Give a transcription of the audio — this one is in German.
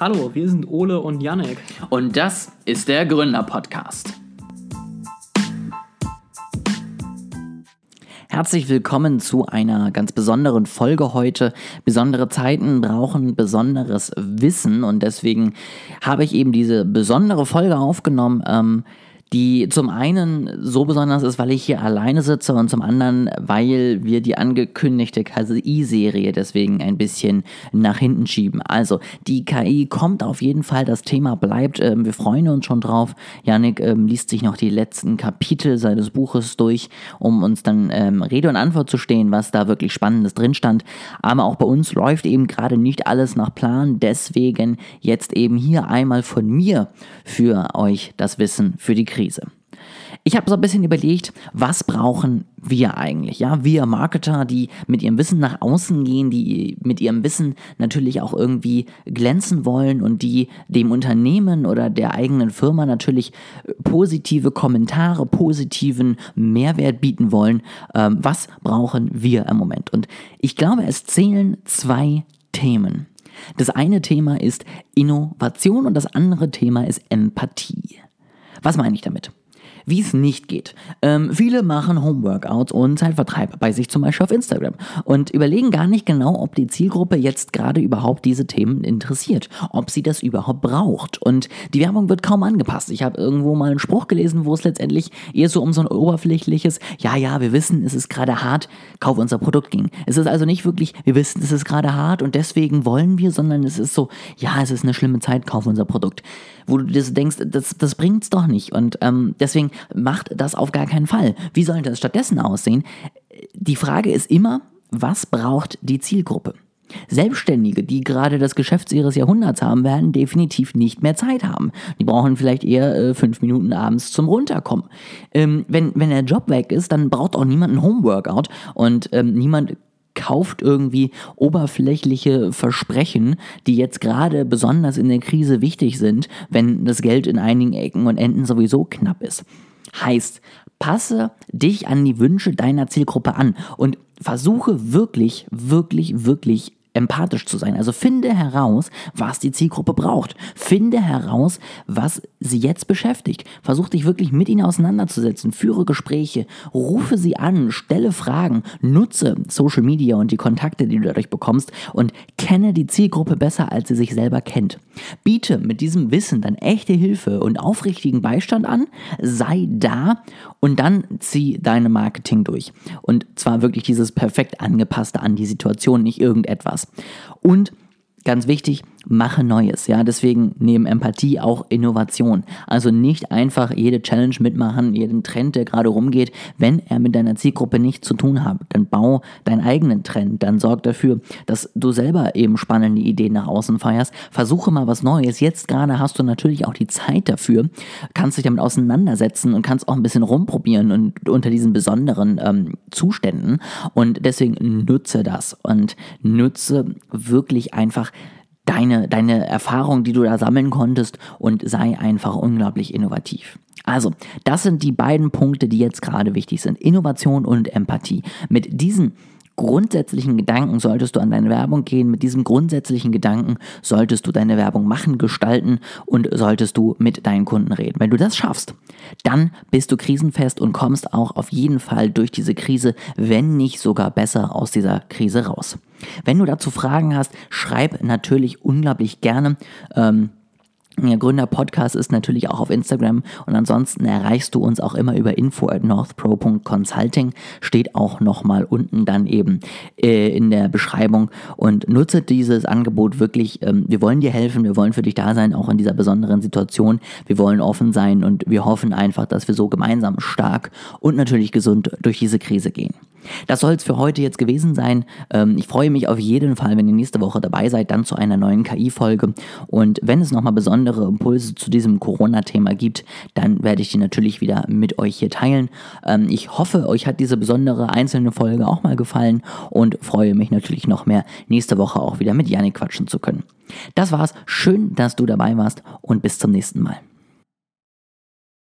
Hallo, wir sind Ole und Janek. Und das ist der Gründer-Podcast. Herzlich willkommen zu einer ganz besonderen Folge heute. Besondere Zeiten brauchen besonderes Wissen und deswegen habe ich eben diese besondere Folge aufgenommen. Ähm, die zum einen so besonders ist, weil ich hier alleine sitze und zum anderen, weil wir die angekündigte KI-Serie deswegen ein bisschen nach hinten schieben. Also die KI kommt auf jeden Fall, das Thema bleibt, ähm, wir freuen uns schon drauf. Janik ähm, liest sich noch die letzten Kapitel seines Buches durch, um uns dann ähm, Rede und Antwort zu stehen, was da wirklich Spannendes drin stand. Aber auch bei uns läuft eben gerade nicht alles nach Plan, deswegen jetzt eben hier einmal von mir für euch das Wissen für die Krise. Ich habe so ein bisschen überlegt, was brauchen wir eigentlich? Ja, wir Marketer, die mit ihrem Wissen nach außen gehen, die mit ihrem Wissen natürlich auch irgendwie glänzen wollen und die dem Unternehmen oder der eigenen Firma natürlich positive Kommentare, positiven Mehrwert bieten wollen. Ähm, was brauchen wir im Moment? Und ich glaube, es zählen zwei Themen. Das eine Thema ist Innovation und das andere Thema ist Empathie. Was meine ich damit? Wie es nicht geht. Ähm, viele machen Homeworkouts und Zeitvertreib bei sich zum Beispiel auf Instagram und überlegen gar nicht genau, ob die Zielgruppe jetzt gerade überhaupt diese Themen interessiert, ob sie das überhaupt braucht. Und die Werbung wird kaum angepasst. Ich habe irgendwo mal einen Spruch gelesen, wo es letztendlich eher so um so ein oberflächliches, ja, ja, wir wissen, es ist gerade hart, kauf unser Produkt ging. Es ist also nicht wirklich, wir wissen, es ist gerade hart und deswegen wollen wir, sondern es ist so, ja, es ist eine schlimme Zeit, kauf unser Produkt wo du dir denkst, das, das bringt's doch nicht. Und ähm, deswegen macht das auf gar keinen Fall. Wie soll das stattdessen aussehen? Die Frage ist immer, was braucht die Zielgruppe? Selbstständige, die gerade das Geschäft ihres Jahrhunderts haben, werden definitiv nicht mehr Zeit haben. Die brauchen vielleicht eher äh, fünf Minuten abends zum Runterkommen. Ähm, wenn, wenn der Job weg ist, dann braucht auch niemand ein Homeworkout und ähm, niemand kauft irgendwie oberflächliche Versprechen, die jetzt gerade besonders in der Krise wichtig sind, wenn das Geld in einigen Ecken und Enden sowieso knapp ist. Heißt, passe dich an die Wünsche deiner Zielgruppe an und versuche wirklich, wirklich, wirklich empathisch zu sein. Also finde heraus, was die Zielgruppe braucht. Finde heraus, was sie jetzt beschäftigt. Versuch dich wirklich mit ihnen auseinanderzusetzen. Führe Gespräche, rufe sie an, stelle Fragen, nutze Social Media und die Kontakte, die du dadurch bekommst und kenne die Zielgruppe besser, als sie sich selber kennt. Biete mit diesem Wissen dann echte Hilfe und aufrichtigen Beistand an, sei da und dann zieh deine Marketing durch. Und zwar wirklich dieses perfekt angepasste an die Situation, nicht irgendetwas. Und ganz wichtig, mache Neues. Ja, deswegen neben Empathie auch Innovation. Also nicht einfach jede Challenge mitmachen, jeden Trend, der gerade rumgeht, wenn er mit deiner Zielgruppe nichts zu tun hat. Dann bau deinen eigenen Trend. Dann sorg dafür, dass du selber eben spannende Ideen nach außen feierst. Versuche mal was Neues. Jetzt gerade hast du natürlich auch die Zeit dafür, kannst dich damit auseinandersetzen und kannst auch ein bisschen rumprobieren und unter diesen besonderen ähm, Zuständen. Und deswegen nutze das und nutze wirklich einfach deine, deine Erfahrung, die du da sammeln konntest und sei einfach unglaublich innovativ. Also, das sind die beiden Punkte, die jetzt gerade wichtig sind. Innovation und Empathie. Mit diesen grundsätzlichen Gedanken solltest du an deine Werbung gehen. Mit diesem grundsätzlichen Gedanken solltest du deine Werbung machen, gestalten und solltest du mit deinen Kunden reden. Wenn du das schaffst, dann bist du krisenfest und kommst auch auf jeden Fall durch diese Krise, wenn nicht sogar besser aus dieser Krise raus. Wenn du dazu Fragen hast, schreib natürlich unglaublich gerne. Ähm, der Gründer-Podcast ist natürlich auch auf Instagram und ansonsten erreichst du uns auch immer über info at northpro.consulting. Steht auch nochmal unten dann eben äh, in der Beschreibung und nutze dieses Angebot wirklich. Ähm, wir wollen dir helfen, wir wollen für dich da sein, auch in dieser besonderen Situation. Wir wollen offen sein und wir hoffen einfach, dass wir so gemeinsam stark und natürlich gesund durch diese Krise gehen. Das soll es für heute jetzt gewesen sein. Ähm, ich freue mich auf jeden Fall, wenn ihr nächste Woche dabei seid, dann zu einer neuen KI-Folge. Und wenn es nochmal besondere Impulse zu diesem Corona-Thema gibt, dann werde ich die natürlich wieder mit euch hier teilen. Ähm, ich hoffe, euch hat diese besondere einzelne Folge auch mal gefallen und freue mich natürlich noch mehr, nächste Woche auch wieder mit Janik quatschen zu können. Das war's. Schön, dass du dabei warst und bis zum nächsten Mal.